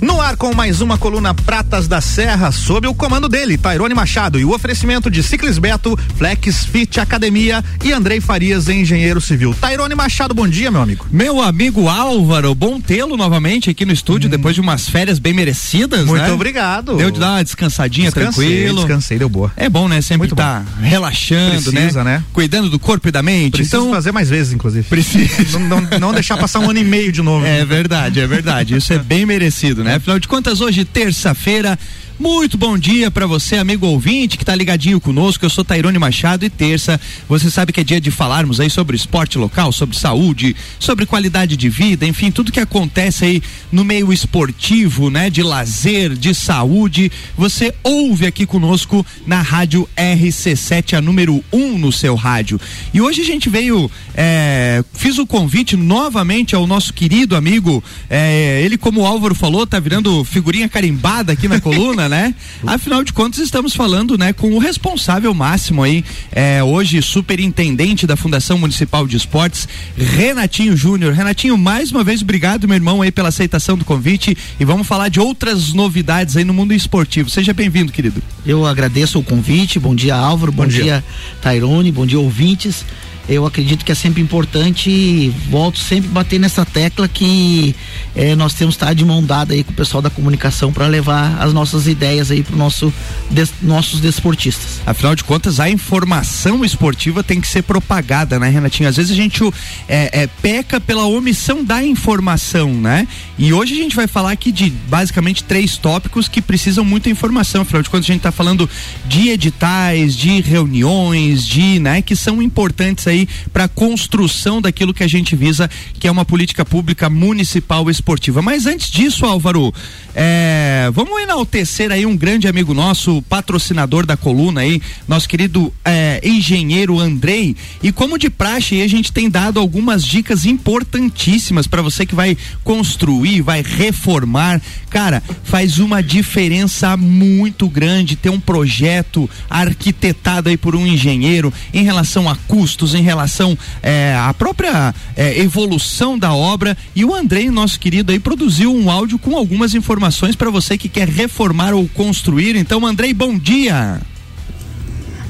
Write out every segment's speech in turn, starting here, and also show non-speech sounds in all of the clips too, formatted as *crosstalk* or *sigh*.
No ar com mais uma coluna Pratas da Serra, sob o comando dele, Tairone Machado, e o oferecimento de Ciclis Beto, Flex Fit Academia e Andrei Farias, engenheiro civil. Tairone Machado, bom dia, meu amigo. Meu amigo Álvaro, bom tê-lo novamente aqui no estúdio, hum. depois de umas férias bem merecidas, Muito né? obrigado. Deu de dar uma descansadinha, Descansei, tranquilo. Descansei, deu boa. É bom, né? Sempre Muito tá relaxando, Precisa, né? Cuidando do corpo e da mente. Preciso então, fazer mais vezes, inclusive. Precisa. Não, não, não deixar passar um ano e meio de novo. É verdade, é verdade. Isso é bem merecido, né? Afinal de contas, hoje, terça-feira, muito bom dia para você, amigo ouvinte, que tá ligadinho conosco. Eu sou Tairone Machado e terça, você sabe que é dia de falarmos aí sobre esporte local, sobre saúde, sobre qualidade de vida, enfim, tudo que acontece aí no meio esportivo, né, de lazer, de saúde, você ouve aqui conosco na rádio RC7, a número 1 um no seu rádio. E hoje a gente veio, é, fiz o convite novamente ao nosso querido amigo, é, ele como o Álvaro falou, tá virando figurinha carimbada aqui na coluna, *laughs* né? Afinal de contas, estamos falando, né, com o responsável máximo aí, é, hoje superintendente da Fundação Municipal de Esportes, Renatinho Júnior. Renatinho, mais uma vez, obrigado, meu irmão, aí pela aceitação do convite e vamos falar de outras novidades aí no mundo esportivo. Seja bem-vindo, querido. Eu agradeço o convite. Bom dia, Álvaro. Bom, bom dia. dia, Tairone. Bom dia, ouvintes eu acredito que é sempre importante e volto sempre bater nessa tecla que eh, nós temos que estar de mão dada aí com o pessoal da comunicação para levar as nossas ideias aí para nosso des, nossos desportistas. Afinal de contas, a informação esportiva tem que ser propagada, né, Renatinho? Às vezes a gente é, é, peca pela omissão da informação, né? E hoje a gente vai falar aqui de basicamente três tópicos que precisam muita informação. Afinal de contas, a gente está falando de editais, de reuniões, de, né, que são importantes aí para a construção daquilo que a gente visa, que é uma política pública municipal esportiva. Mas antes disso, Álvaro, é, vamos enaltecer aí um grande amigo nosso, patrocinador da coluna aí, nosso querido é, engenheiro Andrei. E como de praxe, aí, a gente tem dado algumas dicas importantíssimas para você que vai construir, vai reformar. Cara, faz uma diferença muito grande ter um projeto arquitetado aí por um engenheiro em relação a custos, em relação é, à própria é, evolução da obra. E o Andrei, nosso querido, aí produziu um áudio com algumas informações para você que quer reformar ou construir. Então, Andrei, bom dia.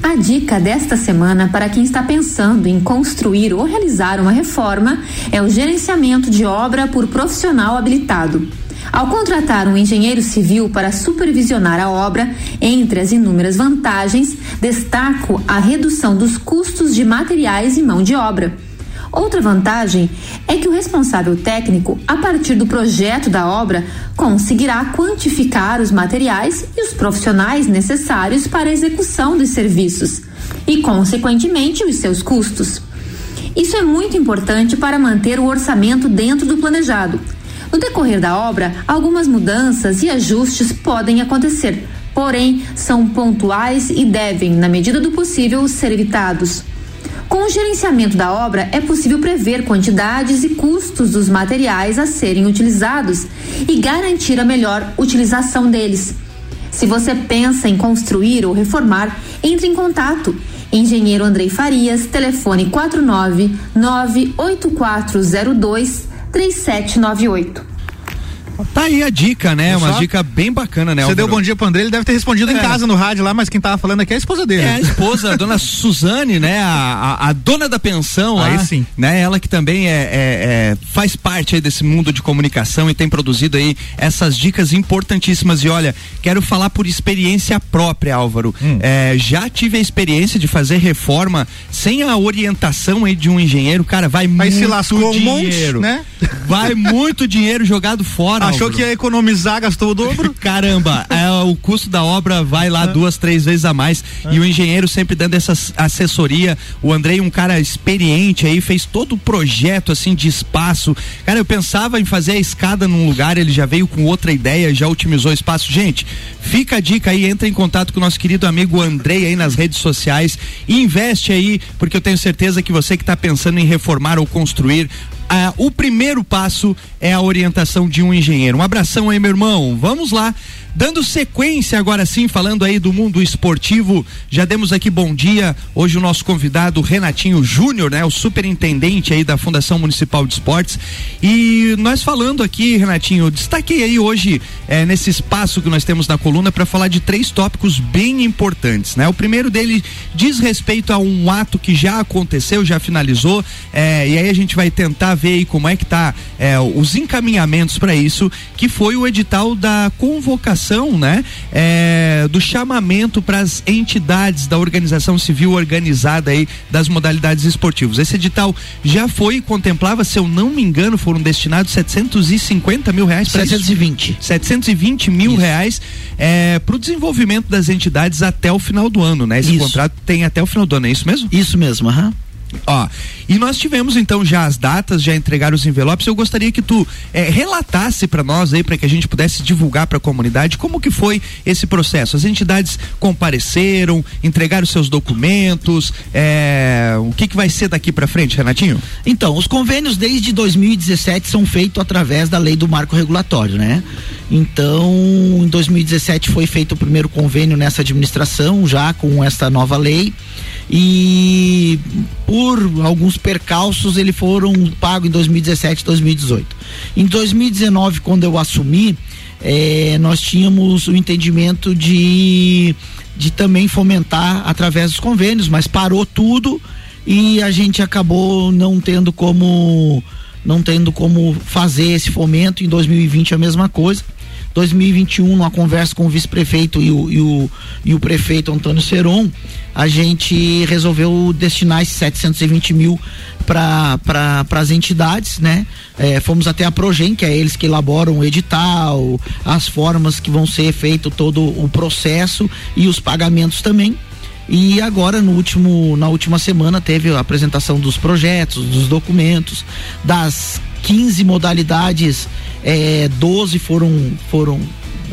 A dica desta semana para quem está pensando em construir ou realizar uma reforma é o gerenciamento de obra por profissional habilitado. Ao contratar um engenheiro civil para supervisionar a obra, entre as inúmeras vantagens, destaco a redução dos custos de materiais e mão de obra. Outra vantagem é que o responsável técnico, a partir do projeto da obra, conseguirá quantificar os materiais e os profissionais necessários para a execução dos serviços e, consequentemente, os seus custos. Isso é muito importante para manter o orçamento dentro do planejado no decorrer da obra, algumas mudanças e ajustes podem acontecer, porém são pontuais e devem, na medida do possível, ser evitados. Com o gerenciamento da obra, é possível prever quantidades e custos dos materiais a serem utilizados e garantir a melhor utilização deles. Se você pensa em construir ou reformar, entre em contato. Engenheiro Andrei Farias, telefone 49 98402 3798. Tá aí a dica, né? Uma dica bem bacana, né? Você deu bom dia pro André, ele deve ter respondido é. em casa no rádio lá, mas quem tava falando aqui é a esposa dele. É a esposa, a dona Suzane, né? A, a, a, dona da pensão aí lá, sim. Né? Ela que também é, é, é, faz parte aí desse mundo de comunicação e tem produzido aí essas dicas importantíssimas. E olha, quero falar por experiência própria, Álvaro. Hum. É, já tive a experiência de fazer reforma sem a orientação aí de um engenheiro, cara, vai Mas muito se lascou dinheiro. um monte, né? Vai muito dinheiro jogado fora. *laughs* Achou que ia economizar, gastou o dobro? *laughs* Caramba, é, o custo da obra vai lá duas, três vezes a mais. E o engenheiro sempre dando essa assessoria. O Andrei, um cara experiente aí, fez todo o projeto assim de espaço. Cara, eu pensava em fazer a escada num lugar, ele já veio com outra ideia, já otimizou o espaço. Gente, fica a dica aí, entra em contato com o nosso querido amigo Andrei aí nas redes sociais e investe aí, porque eu tenho certeza que você que está pensando em reformar ou construir, ah, o primeiro passo é a orientação de um engenheiro. Um abração aí, meu irmão. Vamos lá. Dando sequência agora sim, falando aí do mundo esportivo, já demos aqui bom dia. Hoje o nosso convidado Renatinho Júnior, né, o superintendente aí da Fundação Municipal de Esportes. E nós falando aqui, Renatinho, destaquei aí hoje é, nesse espaço que nós temos na coluna para falar de três tópicos bem importantes, né? O primeiro dele diz respeito a um ato que já aconteceu, já finalizou, é, e aí a gente vai tentar ver aí como é que tá é, os encaminhamentos para isso, que foi o edital da convocação né, é, do chamamento para as entidades da organização civil organizada aí das modalidades esportivas. Esse edital já foi e contemplava, se eu não me engano, foram destinados 750 mil reais para 720. 720 mil isso. reais é, para o desenvolvimento das entidades até o final do ano, né? Esse isso. contrato tem até o final do ano, é isso mesmo? Isso mesmo, aham. Uhum. Ó, e nós tivemos então já as datas, já entregaram os envelopes. Eu gostaria que tu é, relatasse para nós aí, para que a gente pudesse divulgar para a comunidade como que foi esse processo. As entidades compareceram, entregaram seus documentos. É, o que, que vai ser daqui para frente, Renatinho? Então, os convênios desde 2017 são feitos através da lei do marco regulatório, né? Então, em 2017 foi feito o primeiro convênio nessa administração, já com essa nova lei e por alguns percalços ele foram pagos em 2017 e 2018. Em 2019, quando eu assumi, eh, nós tínhamos o entendimento de, de também fomentar através dos convênios, mas parou tudo e a gente acabou não tendo como não tendo como fazer esse fomento em 2020 a mesma coisa 2021, numa conversa com o vice-prefeito e o, e, o, e o prefeito Antônio Seron, a gente resolveu destinar esses 720 mil para pra, as entidades, né? É, fomos até a Progen, que é eles que elaboram o edital, as formas que vão ser feito todo o processo e os pagamentos também. E agora, no último, na última semana, teve a apresentação dos projetos, dos documentos, das 15 modalidades, é, 12 foram, foram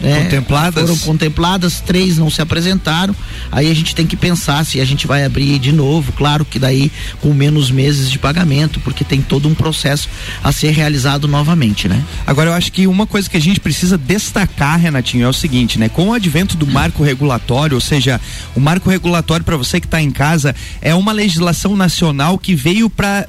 é, contempladas? Foram contempladas, três não se apresentaram. Aí a gente tem que pensar se a gente vai abrir de novo, claro que daí com menos meses de pagamento, porque tem todo um processo a ser realizado novamente, né? Agora eu acho que uma coisa que a gente precisa destacar, Renatinho, é o seguinte, né? Com o advento do marco regulatório, ou seja, o marco regulatório para você que está em casa é uma legislação nacional que veio para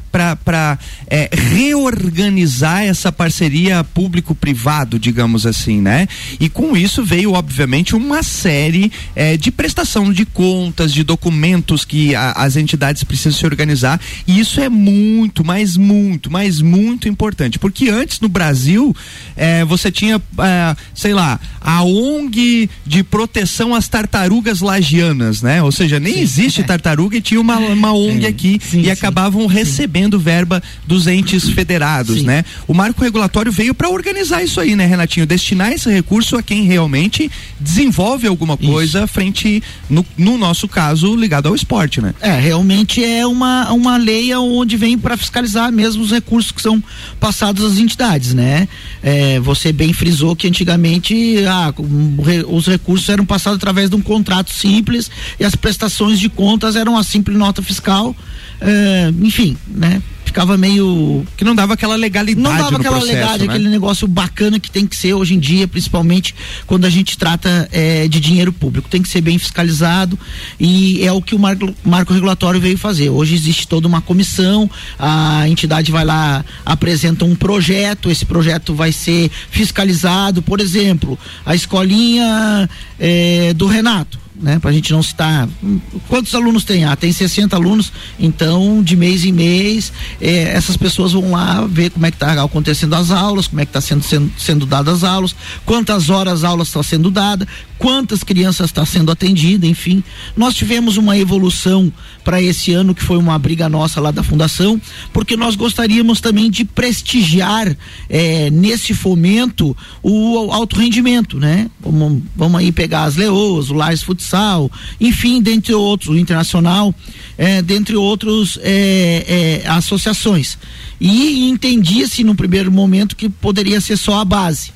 é, reorganizar essa parceria público-privado, digamos assim, né? E com isso veio, obviamente, uma série é, de prestação de contas, de documentos que a, as entidades precisam se organizar. E isso é muito, mas muito, mas muito importante. Porque antes no Brasil, é, você tinha, é, sei lá, a ONG de proteção às tartarugas lagianas, né? Ou seja, nem sim, existe tartaruga e tinha uma, uma ONG aqui sim, e sim, acabavam recebendo verba dos entes federados, né? O marco regulatório veio para organizar isso aí, né, Renatinho? Destinar esse recurso a quem realmente desenvolve alguma coisa Isso. frente, no, no, nosso caso, ligado ao esporte, né? É, realmente é uma, uma lei onde vem para fiscalizar mesmo os recursos que são passados às entidades, né? É, você bem frisou que antigamente ah, os recursos eram passados através de um contrato simples e as prestações de contas eram a simples nota fiscal, é, enfim, né? Ficava meio. Que não dava aquela legalidade. Não dava aquela processo, legalidade, né? aquele negócio bacana que tem que ser hoje em dia, principalmente quando a gente trata é, de dinheiro público. Tem que ser bem fiscalizado e é o que o marco, marco regulatório veio fazer. Hoje existe toda uma comissão, a entidade vai lá, apresenta um projeto, esse projeto vai ser fiscalizado. Por exemplo, a escolinha é, do Renato né? Para a gente não citar. Quantos alunos tem? Ah, tem 60 alunos, então de mês em mês eh, essas pessoas vão lá ver como é que está acontecendo as aulas, como é que está sendo, sendo, sendo dadas as aulas, quantas horas a aula está sendo dada, quantas crianças está sendo atendida, enfim. Nós tivemos uma evolução para esse ano que foi uma briga nossa lá da fundação, porque nós gostaríamos também de prestigiar eh, nesse fomento o alto rendimento, né? Vamos, vamos aí pegar as leoas, o Lars Futsal futsal, enfim, dentre outros, o internacional, é, dentre outros é, é, associações. E entendia-se no primeiro momento que poderia ser só a base.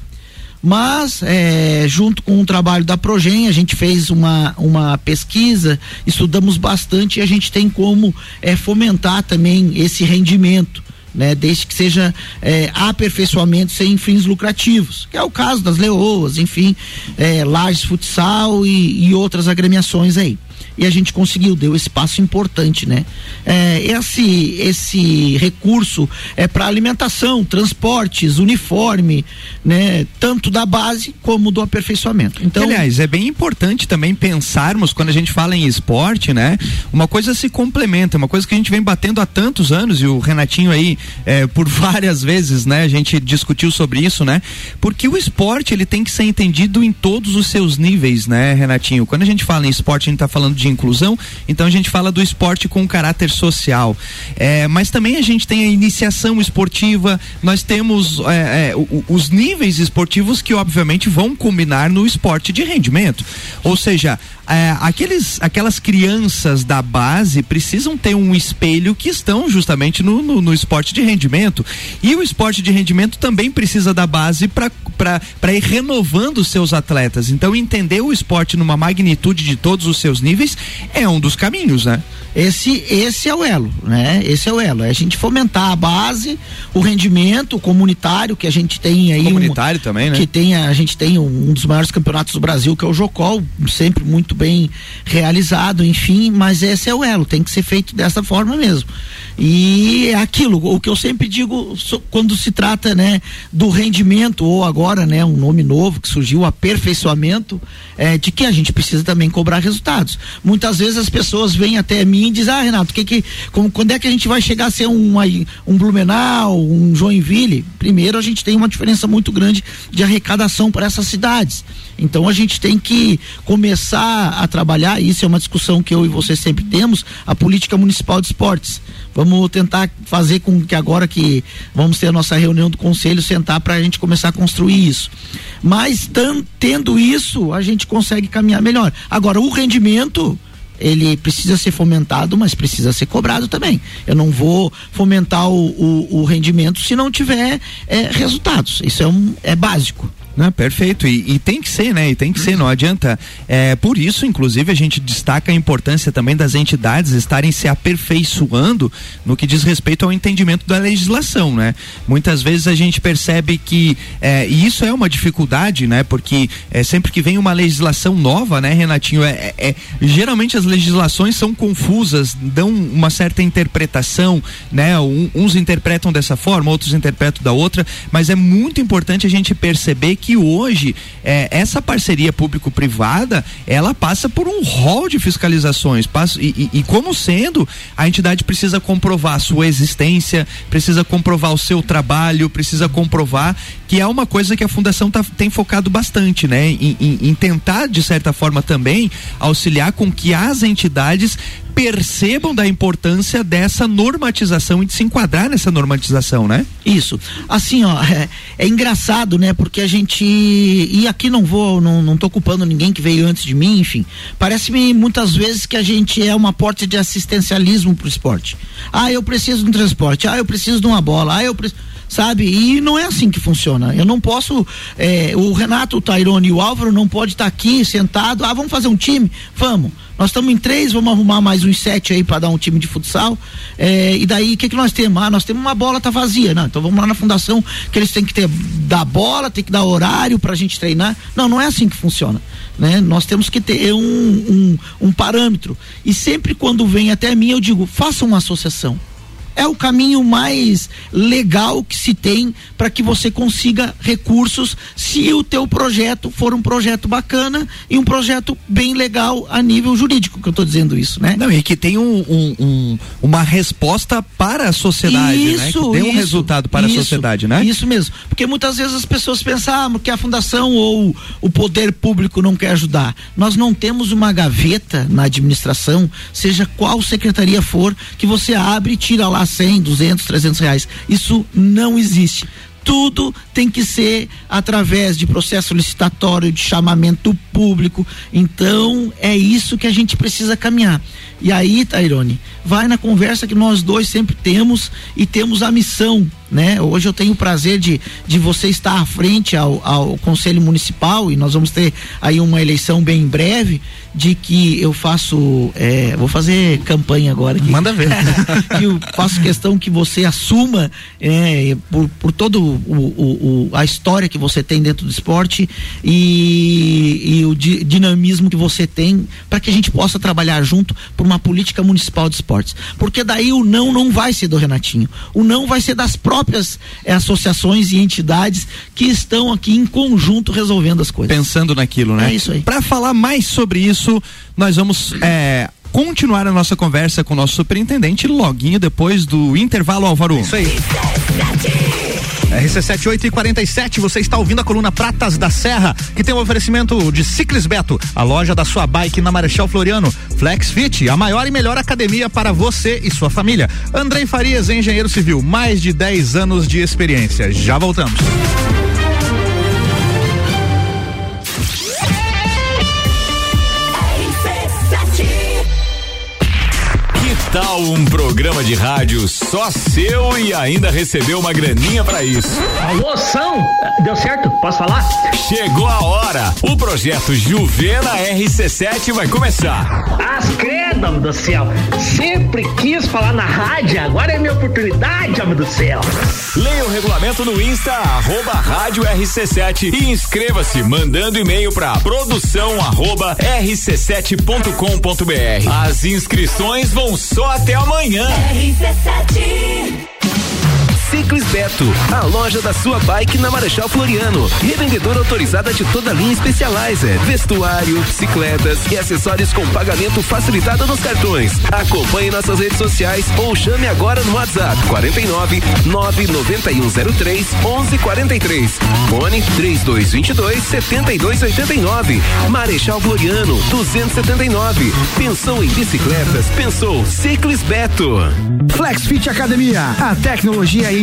Mas, é, junto com o trabalho da Progen, a gente fez uma, uma pesquisa, estudamos bastante e a gente tem como é, fomentar também esse rendimento né? Desde que seja é, aperfeiçoamento sem fins lucrativos, que é o caso das leoas, enfim, é, Lages Futsal e, e outras agremiações aí e a gente conseguiu, deu espaço importante, né? É, esse, esse recurso é para alimentação, transportes, uniforme, né? Tanto da base como do aperfeiçoamento. Então, aliás, é bem importante também pensarmos quando a gente fala em esporte, né? Uma coisa se complementa, uma coisa que a gente vem batendo há tantos anos e o Renatinho aí é, por *laughs* várias vezes, né? A gente discutiu sobre isso, né? Porque o esporte ele tem que ser entendido em todos os seus níveis, né, Renatinho? Quando a gente fala em esporte, a gente está falando de de inclusão, então a gente fala do esporte com caráter social. É, mas também a gente tem a iniciação esportiva, nós temos é, é, os níveis esportivos que obviamente vão combinar no esporte de rendimento. Ou seja, é, aqueles, aquelas crianças da base precisam ter um espelho que estão justamente no, no, no esporte de rendimento. E o esporte de rendimento também precisa da base para ir renovando os seus atletas. Então, entender o esporte numa magnitude de todos os seus níveis é um dos caminhos, né? Esse, esse é o elo, né? Esse é o elo. É a gente fomentar a base, o rendimento comunitário que a gente tem aí. Comunitário um, também, né? Que tem, a gente tem um, um dos maiores campeonatos do Brasil, que é o Jocol, sempre muito muito bem realizado, enfim, mas esse é o elo, tem que ser feito dessa forma mesmo. E é aquilo, o que eu sempre digo quando se trata, né, do rendimento ou agora, né, um nome novo que surgiu, aperfeiçoamento, é, de que a gente precisa também cobrar resultados. Muitas vezes as pessoas vêm até mim e dizem: "Ah, Renato, que que como, quando é que a gente vai chegar a ser um um Blumenau, um Joinville?" Primeiro, a gente tem uma diferença muito grande de arrecadação para essas cidades. Então a gente tem que começar a trabalhar, isso é uma discussão que eu e você sempre temos, a política municipal de esportes. Vamos tentar fazer com que agora que vamos ter a nossa reunião do conselho, sentar para a gente começar a construir isso. Mas tendo isso, a gente consegue caminhar melhor. Agora, o rendimento, ele precisa ser fomentado, mas precisa ser cobrado também. Eu não vou fomentar o, o, o rendimento se não tiver é, resultados. Isso é, um, é básico. Não, perfeito. E, e, tem que ser, né? E tem que ser, não adianta. É, por isso, inclusive, a gente destaca a importância também das entidades estarem se aperfeiçoando no que diz respeito ao entendimento da legislação, né? Muitas vezes a gente percebe que, é, e isso é uma dificuldade, né? Porque é, sempre que vem uma legislação nova, né, Renatinho, é, é, é geralmente as legislações são confusas, dão uma certa interpretação, né? Um, uns interpretam dessa forma, outros interpretam da outra, mas é muito importante a gente perceber que hoje é, essa parceria público-privada ela passa por um rol de fiscalizações passa, e, e, e, como sendo a entidade precisa comprovar a sua existência, precisa comprovar o seu trabalho, precisa comprovar que é uma coisa que a fundação tá, tem focado bastante, né? Em, em, em tentar de certa forma também auxiliar com que as entidades percebam da importância dessa normatização e de se enquadrar nessa normatização, né? Isso. Assim, ó, é, é engraçado, né? Porque a gente e aqui não vou, não, não tô culpando ninguém que veio antes de mim, enfim. Parece-me muitas vezes que a gente é uma porta de assistencialismo pro esporte. Ah, eu preciso de um transporte. Ah, eu preciso de uma bola. Ah, eu preciso sabe? E não é assim que funciona. Eu não posso, é, o Renato, o Tairone e o Álvaro não pode estar tá aqui sentado, ah, vamos fazer um time? Vamos. Nós estamos em três, vamos arrumar mais uns sete aí para dar um time de futsal. É, e daí, o que, que nós temos? Ah, nós temos uma bola, tá vazia. Não, então vamos lá na fundação, que eles têm que ter, dar bola, tem que dar horário para a gente treinar. Não, não é assim que funciona. Né? Nós temos que ter um, um, um parâmetro. E sempre quando vem até mim, eu digo, faça uma associação é o caminho mais legal que se tem para que você consiga recursos se o teu projeto for um projeto bacana e um projeto bem legal a nível jurídico que eu estou dizendo isso, né? Não, e que tem um, um, um, uma resposta para a sociedade, isso, né? Que dê um isso, resultado para isso, a sociedade, né? Isso mesmo, porque muitas vezes as pessoas pensam ah, que a fundação ou o poder público não quer ajudar. Nós não temos uma gaveta na administração, seja qual secretaria for, que você abre e tira lá 100, 200, 300 reais. Isso não existe tudo tem que ser através de processo licitatório, de chamamento público. Então, é isso que a gente precisa caminhar. E aí, Tairone, vai na conversa que nós dois sempre temos e temos a missão né? Hoje eu tenho o prazer de, de você estar à frente ao, ao Conselho Municipal e nós vamos ter aí uma eleição bem em breve de que eu faço, é, vou fazer campanha agora aqui. Manda ver. *laughs* que eu faço questão que você assuma é, por, por o, a história que você tem dentro do esporte e, e o di, dinamismo que você tem para que a gente possa trabalhar junto por uma política municipal de esportes. Porque daí o não não vai ser do Renatinho, o não vai ser das próprias é, associações e entidades que estão aqui em conjunto resolvendo as coisas. Pensando naquilo, né? É isso aí. Para falar mais sobre isso nós vamos é, continuar a nossa conversa com o nosso superintendente loguinho depois do intervalo Álvaro. Isso aí. RC7 8 e 47, você está ouvindo a coluna Pratas da Serra, que tem o um oferecimento de Ciclis Beto, a loja da sua bike na Marechal Floriano. Flex Fit, a maior e melhor academia para você e sua família. Andrei Farias, engenheiro civil, mais de 10 anos de experiência. Já voltamos. Tal um programa de rádio só seu e ainda recebeu uma graninha para isso? Alô, São? Deu certo? Posso falar? Chegou a hora. O projeto Juvena RC7 vai começar. As credo, do céu. Sempre quis falar na rádio, agora é minha oportunidade, homem do céu. Leia o regulamento no Insta, arroba rádio RC7 e inscreva-se mandando e-mail para produção arroba rc7.com.br. As inscrições vão só até amanhã. RC7 Ciclis Beto, a loja da sua bike na Marechal Floriano. Revendedora autorizada de toda a linha Specializer, vestuário, bicicletas e acessórios com pagamento facilitado nos cartões. Acompanhe nossas redes sociais ou chame agora no WhatsApp 49 99103 1143. Fone 3222 7289. Marechal Floriano 279. Pensou em bicicletas? Pensou Ciclis Beto. Flexfit Academia, a tecnologia e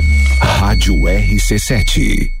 Rádio RC7.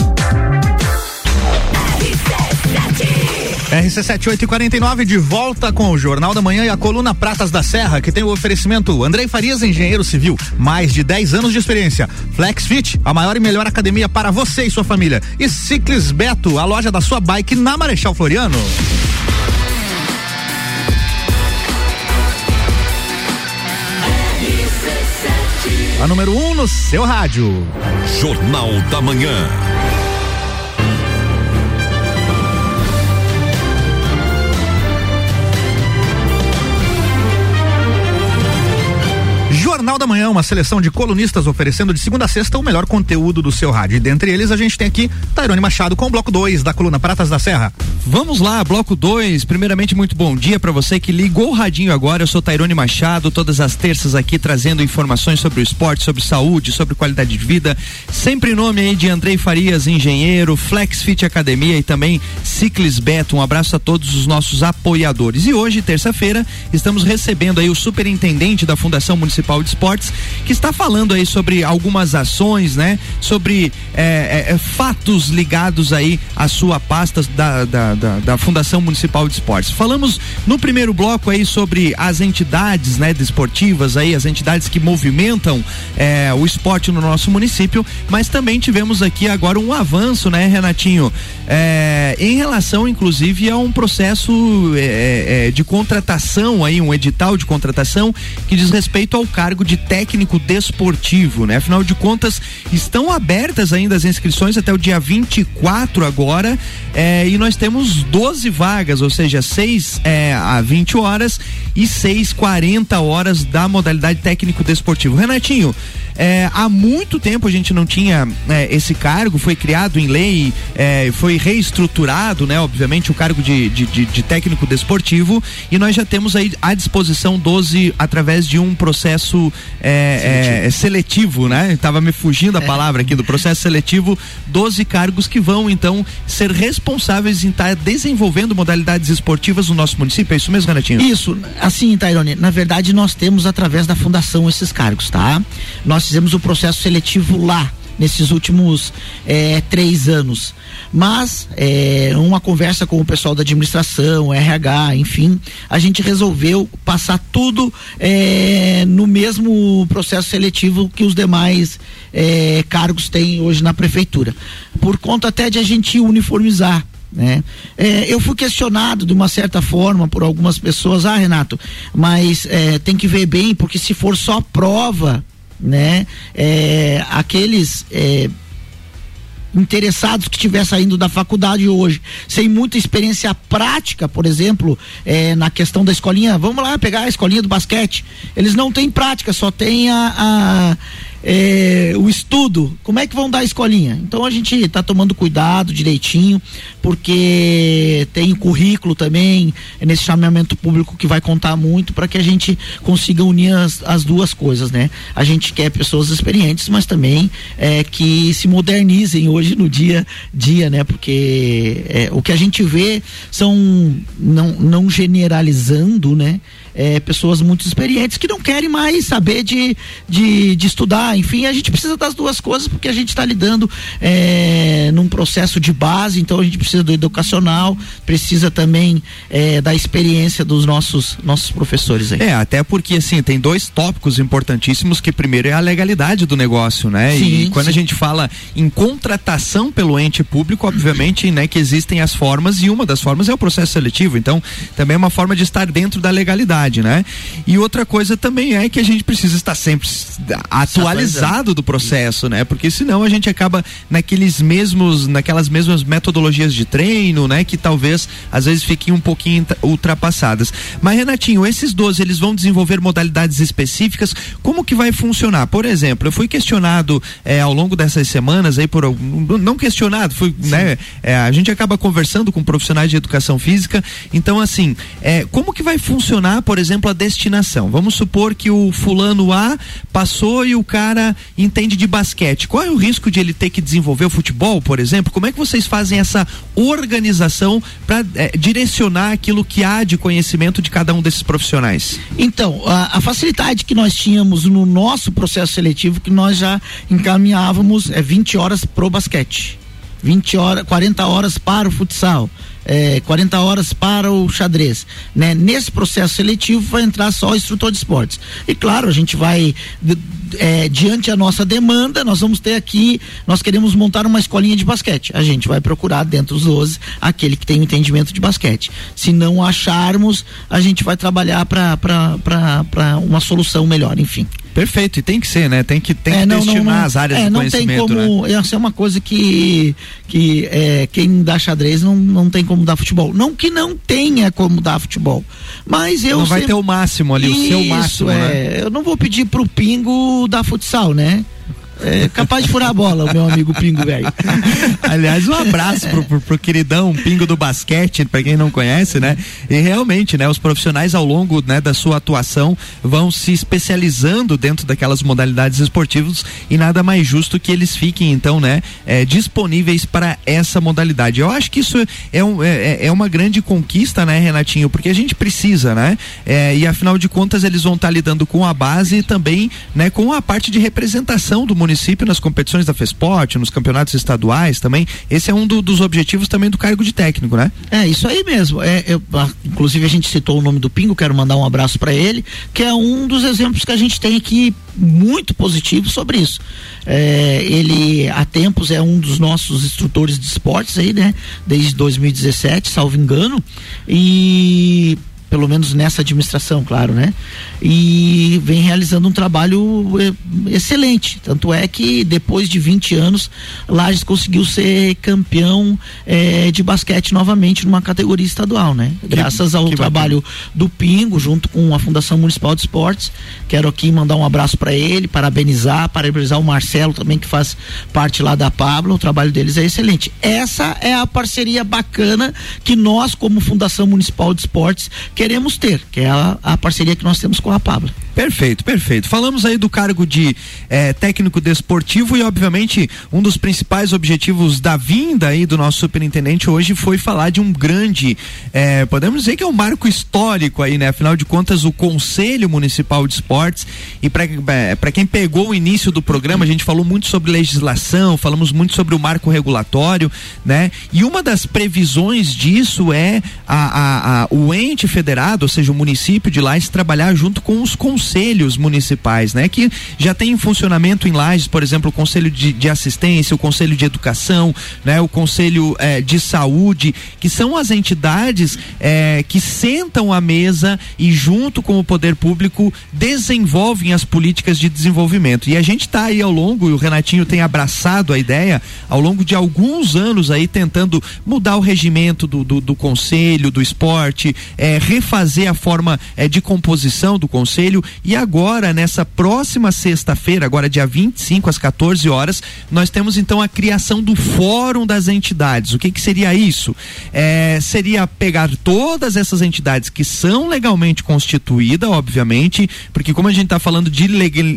RC7849 de volta com o Jornal da Manhã e a coluna Pratas da Serra, que tem o oferecimento Andrei Farias, engenheiro civil, mais de 10 anos de experiência. Flex Fit, a maior e melhor academia para você e sua família. E Ciclis Beto, a loja da sua bike na Marechal Floriano. A número 1 um no seu rádio. Jornal da Manhã. Jornal da Manhã, uma seleção de colunistas oferecendo de segunda a sexta o melhor conteúdo do seu rádio. E dentre eles a gente tem aqui Tairone Machado com o bloco 2 da coluna Pratas da Serra. Vamos lá, bloco 2. Primeiramente, muito bom dia para você que ligou o radinho agora. Eu sou Tairone Machado, todas as terças aqui trazendo informações sobre o esporte, sobre saúde, sobre qualidade de vida. Sempre em nome aí de Andrei Farias, engenheiro, Flex Fit Academia e também Ciclis Beto. Um abraço a todos os nossos apoiadores. E hoje, terça-feira, estamos recebendo aí o superintendente da Fundação Municipal de Esportes, que está falando aí sobre algumas ações, né? Sobre é, é, é, fatos ligados aí à sua pasta da, da, da, da, Fundação Municipal de Esportes. Falamos no primeiro bloco aí sobre as entidades, né? Desportivas aí, as entidades que movimentam é, o esporte no nosso município, mas também tivemos aqui agora um avanço, né, Renatinho? É, em relação, inclusive, a um processo é, de contratação aí, um edital de contratação que diz respeito ao cargo cargo de técnico desportivo, né? Afinal de contas, estão abertas ainda as inscrições até o dia 24 agora, é, e nós temos 12 vagas, ou seja, 6 é, a 20 horas e 6 40 horas da modalidade técnico desportivo. Renatinho, é, há muito tempo a gente não tinha é, esse cargo, foi criado em lei, é, foi reestruturado, né? Obviamente, o cargo de, de, de, de, técnico desportivo e nós já temos aí à disposição 12 através de um processo é, seletivo. seletivo, né? Tava me fugindo a palavra aqui do processo seletivo, 12 cargos que vão então ser responsáveis em estar tá desenvolvendo modalidades esportivas no nosso município. É isso mesmo, Renatinho? Isso, assim, Tairone, na verdade nós temos através da fundação esses cargos, tá? Nós fizemos o processo seletivo lá nesses últimos é, três anos. Mas, é, uma conversa com o pessoal da administração, RH, enfim, a gente resolveu passar tudo é, no mesmo processo seletivo que os demais é, cargos têm hoje na prefeitura. Por conta até de a gente uniformizar. Né? É, eu fui questionado de uma certa forma por algumas pessoas, ah Renato, mas é, tem que ver bem, porque se for só prova, né? É, aqueles é, interessados que estiver saindo da faculdade hoje, sem muita experiência prática, por exemplo, é, na questão da escolinha, vamos lá pegar a escolinha do basquete, eles não têm prática, só tem a, a é, o estudo, como é que vão dar a escolinha? Então a gente está tomando cuidado direitinho, porque tem currículo também é nesse chamamento público que vai contar muito para que a gente consiga unir as, as, duas coisas, né? A gente quer pessoas experientes, mas também é, que se modernizem hoje no dia a dia, né? Porque é, o que a gente vê são, não, não generalizando, né? É, pessoas muito experientes que não querem mais saber de, de, de, estudar. Enfim, a gente precisa das duas coisas porque a gente está lidando é, num processo de base, então a gente precisa do educacional, precisa também é, da experiência dos nossos, nossos professores aí. É, até porque assim, tem dois tópicos importantíssimos que primeiro é a legalidade do negócio, né? Sim, e quando sim. a gente fala em contratação pelo ente público, obviamente, né, que existem as formas e uma das formas é o processo seletivo. Então, também é uma forma de estar dentro da legalidade né? E outra coisa também é que a gente precisa estar sempre atualizado do processo, né? Porque senão a gente acaba naqueles mesmos, naquelas mesmas metodologias de treino, né? Que talvez às vezes fiquem um pouquinho ultrapassadas. Mas Renatinho, esses 12 eles vão desenvolver modalidades específicas. Como que vai funcionar? Por exemplo, eu fui questionado é, ao longo dessas semanas aí por não questionado, fui, né? É, a gente acaba conversando com profissionais de educação física. Então assim, é, como que vai funcionar? Por exemplo, a destinação. Vamos supor que o fulano A passou e o cara entende de basquete. Qual é o risco de ele ter que desenvolver o futebol, por exemplo? Como é que vocês fazem essa organização para é, direcionar aquilo que há de conhecimento de cada um desses profissionais? Então, a, a facilidade que nós tínhamos no nosso processo seletivo, que nós já encaminhávamos é 20 horas pro basquete. 20 horas, 40 horas para o futsal, é, 40 horas para o xadrez. Né? Nesse processo seletivo vai entrar só o instrutor de esportes. E claro, a gente vai, é, diante a nossa demanda, nós vamos ter aqui, nós queremos montar uma escolinha de basquete. A gente vai procurar dentro dos 12 aquele que tem o entendimento de basquete. Se não acharmos, a gente vai trabalhar para uma solução melhor, enfim. Perfeito, e tem que ser, né? Tem que, tem é, que não, destinar não, não, as áreas é, de conhecimento. Não tem como. Né? Essa é uma coisa que, que é, quem dá xadrez não, não tem como dar futebol. Não que não tenha como dar futebol. Mas eu. Não vai ter o máximo ali, Isso, o seu máximo. É, né? Eu não vou pedir pro Pingo dar futsal, né? É capaz de furar a bola, o meu amigo Pingo, velho. *laughs* Aliás, um abraço pro, pro, pro, queridão Pingo do basquete, para quem não conhece, né? E realmente, né, os profissionais ao longo né, da sua atuação vão se especializando dentro daquelas modalidades esportivas e nada mais justo que eles fiquem, então, né, é, disponíveis para essa modalidade. Eu acho que isso é, um, é, é uma grande conquista, né, Renatinho? Porque a gente precisa, né? É, e afinal de contas, eles vão estar tá lidando com a base e também, né, com a parte de representação do município município nas competições da FESPORT, nos campeonatos estaduais também. Esse é um do, dos objetivos também do cargo de técnico, né? É, isso aí mesmo. É, eu, ah, inclusive a gente citou o nome do Pingo, quero mandar um abraço para ele, que é um dos exemplos que a gente tem aqui muito positivo sobre isso. É, ele há tempos é um dos nossos instrutores de esportes aí, né? Desde 2017, salvo engano. E pelo menos nessa administração, claro, né? E vem realizando um trabalho eh, excelente. Tanto é que depois de 20 anos, Lages conseguiu ser campeão eh, de basquete novamente numa categoria estadual, né? Graças ao trabalho bacana. do Pingo, junto com a Fundação Municipal de Esportes. Quero aqui mandar um abraço para ele, parabenizar, parabenizar o Marcelo também, que faz parte lá da Pablo. O trabalho deles é excelente. Essa é a parceria bacana que nós, como Fundação Municipal de Esportes, queremos ter, que é a, a parceria que nós temos com a Pablo. Perfeito, perfeito. Falamos aí do cargo de eh, técnico desportivo e, obviamente, um dos principais objetivos da vinda aí do nosso superintendente hoje foi falar de um grande, eh, podemos dizer que é um marco histórico aí, né? Afinal de contas, o Conselho Municipal de Esportes e para eh, quem pegou o início do programa, a gente falou muito sobre legislação, falamos muito sobre o marco regulatório, né? E uma das previsões disso é a, a, a o ente federado, ou seja, o município de Lages trabalhar junto com os conselhos conselhos municipais, né? Que já tem em funcionamento em Lages, por exemplo, o Conselho de, de Assistência, o Conselho de Educação, né? O Conselho eh, de Saúde, que são as entidades eh, que sentam à mesa e junto com o poder público desenvolvem as políticas de desenvolvimento. E a gente está aí ao longo, e o Renatinho tem abraçado a ideia, ao longo de alguns anos aí tentando mudar o regimento do, do, do conselho, do esporte, eh, refazer a forma de composição do conselho e agora, nessa próxima sexta-feira, agora dia 25 às 14 horas, nós temos então a criação do Fórum das Entidades. O que, que seria isso? É, seria pegar todas essas entidades que são legalmente constituídas, obviamente, porque como a gente está falando de,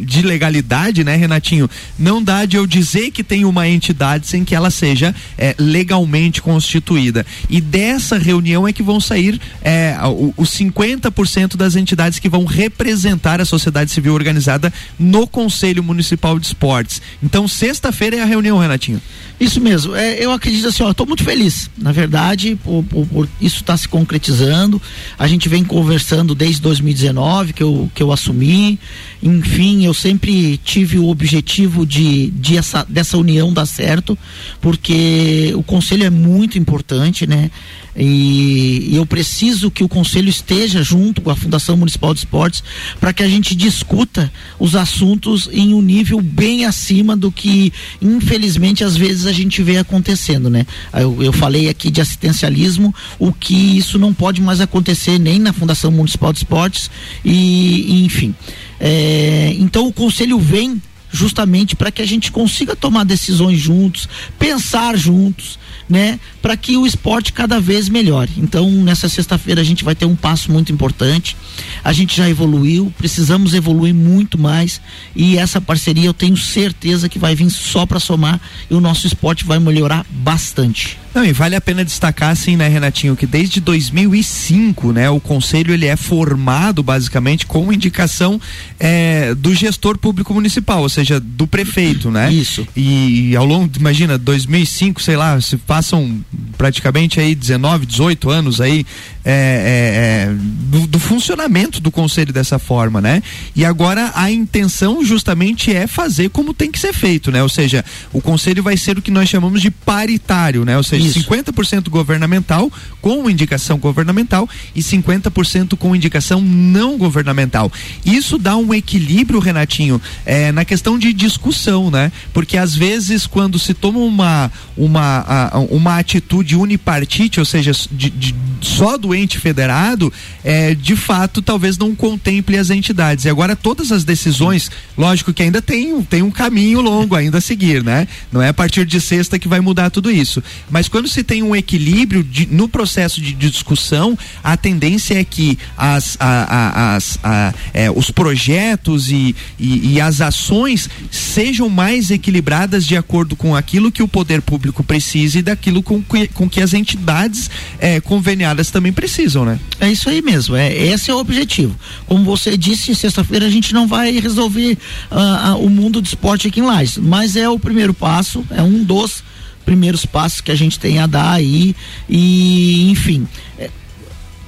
de legalidade, né, Renatinho? Não dá de eu dizer que tem uma entidade sem que ela seja é, legalmente constituída. E dessa reunião é que vão sair é, os 50% das entidades que vão representar a sociedade civil organizada no Conselho Municipal de Esportes. Então, sexta-feira é a reunião, Renatinho. Isso mesmo. É, eu acredito assim, ó, estou muito feliz. Na verdade, por, por, por isso está se concretizando. A gente vem conversando desde 2019 que eu, que eu assumi. Enfim, eu sempre tive o objetivo de, de essa, dessa união dar certo, porque o conselho é muito importante, né? E, e, eu preciso que o conselho esteja junto com a Fundação Municipal de Esportes para que a gente discuta os assuntos em um nível bem acima do que, infelizmente, às vezes a gente vê acontecendo, né? Eu, eu falei aqui de assistencialismo, o que isso não pode mais acontecer nem na Fundação Municipal de Esportes e, enfim. É, então o conselho vem justamente para que a gente consiga tomar decisões juntos, pensar juntos, né, para que o esporte cada vez melhore. Então, nessa sexta-feira a gente vai ter um passo muito importante. A gente já evoluiu, precisamos evoluir muito mais e essa parceria eu tenho certeza que vai vir só para somar e o nosso esporte vai melhorar bastante. Não, e vale a pena destacar assim, né, Renatinho, que desde 2005, né, o conselho ele é formado basicamente com indicação é, do gestor público municipal, ou seja, do prefeito, né? Isso. E, e ao longo, imagina, 2005, sei lá, se passam praticamente aí 19, 18 anos aí é, é, é, do, do, funcionamento do conselho dessa forma, né? E agora a intenção justamente é fazer como tem que ser feito, né? Ou seja, o conselho vai ser o que nós chamamos de paritário, né? Ou seja, isso. 50% governamental com indicação governamental e 50% com indicação não governamental. Isso dá um equilíbrio, Renatinho, é, na questão de discussão, né? Porque às vezes quando se toma uma uma, uma atitude unipartite, ou seja, de, de só do ente federado, é, de fato talvez não contemple as entidades. E agora todas as decisões, lógico que ainda tem, tem um caminho longo ainda a seguir, né? Não é a partir de sexta que vai mudar tudo isso. Mas quando se tem um equilíbrio de, no processo de, de, discussão, a tendência é que as, a, a, as, a, é, os projetos e, e, e, as ações sejam mais equilibradas de acordo com aquilo que o poder público precisa e daquilo com que, com que as entidades é, conveniadas também precisam, né? É isso aí mesmo, é, esse é o objetivo. Como você disse, sexta-feira a gente não vai resolver uh, uh, o mundo do esporte aqui em Lages, mas é o primeiro passo, é um dos primeiros passos que a gente tem a dar aí e enfim é,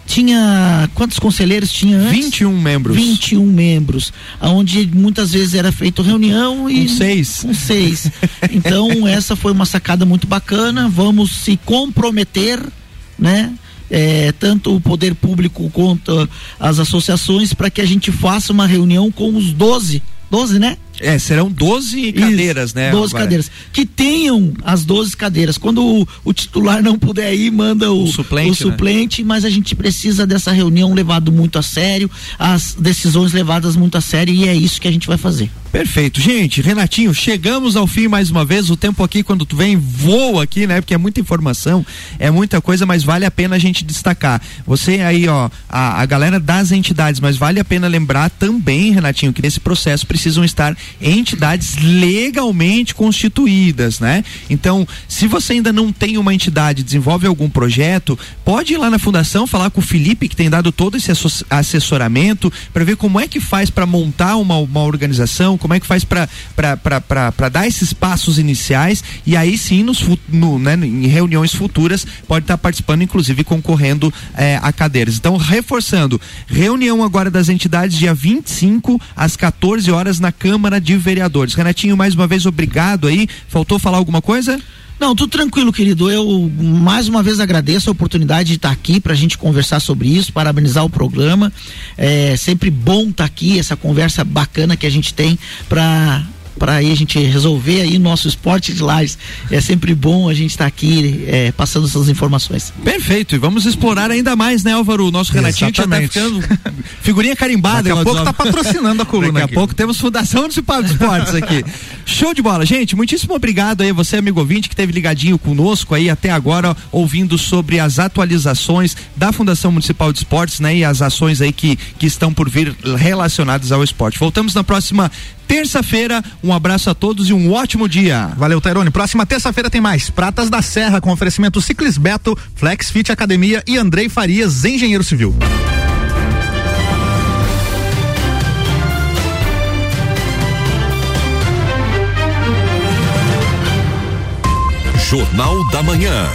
tinha quantos conselheiros tinha antes? 21 membros. 21 membros, onde muitas vezes era feito reunião e com seis. Com seis. Então *laughs* essa foi uma sacada muito bacana. Vamos se comprometer, né? é, tanto o poder público quanto as associações para que a gente faça uma reunião com os 12, 12, né? É, serão 12 cadeiras, né? 12 agora. cadeiras. Que tenham as 12 cadeiras. Quando o, o titular não puder ir, manda o, o suplente, o suplente né? mas a gente precisa dessa reunião levado muito a sério, as decisões levadas muito a sério e é isso que a gente vai fazer. Perfeito. Gente, Renatinho, chegamos ao fim mais uma vez. O tempo aqui, quando tu vem, voa aqui, né? Porque é muita informação, é muita coisa, mas vale a pena a gente destacar. Você aí, ó, a, a galera das entidades, mas vale a pena lembrar também, Renatinho, que nesse processo precisam estar entidades legalmente constituídas, né? Então, se você ainda não tem uma entidade, desenvolve algum projeto, pode ir lá na fundação falar com o Felipe, que tem dado todo esse assessoramento, para ver como é que faz para montar uma, uma organização, como é que faz para dar esses passos iniciais e aí sim, nos, no, né, em reuniões futuras, pode estar tá participando, inclusive concorrendo eh, a cadeiras. Então, reforçando, reunião agora das entidades dia 25 às 14 horas na Câmara de Vereadores. Renatinho, mais uma vez, obrigado aí. Faltou falar alguma coisa? Não, tudo tranquilo, querido. Eu mais uma vez agradeço a oportunidade de estar aqui para a gente conversar sobre isso, parabenizar o programa. É sempre bom estar aqui, essa conversa bacana que a gente tem para para aí a gente resolver aí nosso esporte de lajes. É sempre bom a gente estar tá aqui é, passando essas informações. Perfeito, e vamos explorar ainda mais, né, Álvaro? O nosso Renatinho que já tá ficando figurinha carimbada. Daqui a pouco tá patrocinando a *laughs* coluna Daqui a aqui. pouco temos Fundação Municipal de Esportes aqui. Show de bola, gente, muitíssimo obrigado aí você, amigo ouvinte, que esteve ligadinho conosco aí até agora, ouvindo sobre as atualizações da Fundação Municipal de Esportes, né, e as ações aí que, que estão por vir relacionadas ao esporte. Voltamos na próxima terça-feira. Um abraço a todos e um ótimo dia. Valeu, Tairone. Próxima terça-feira tem mais. Pratas da Serra com oferecimento Ciclis Beto, Flex Fit Academia e Andrei Farias, engenheiro civil. Jornal da Manhã.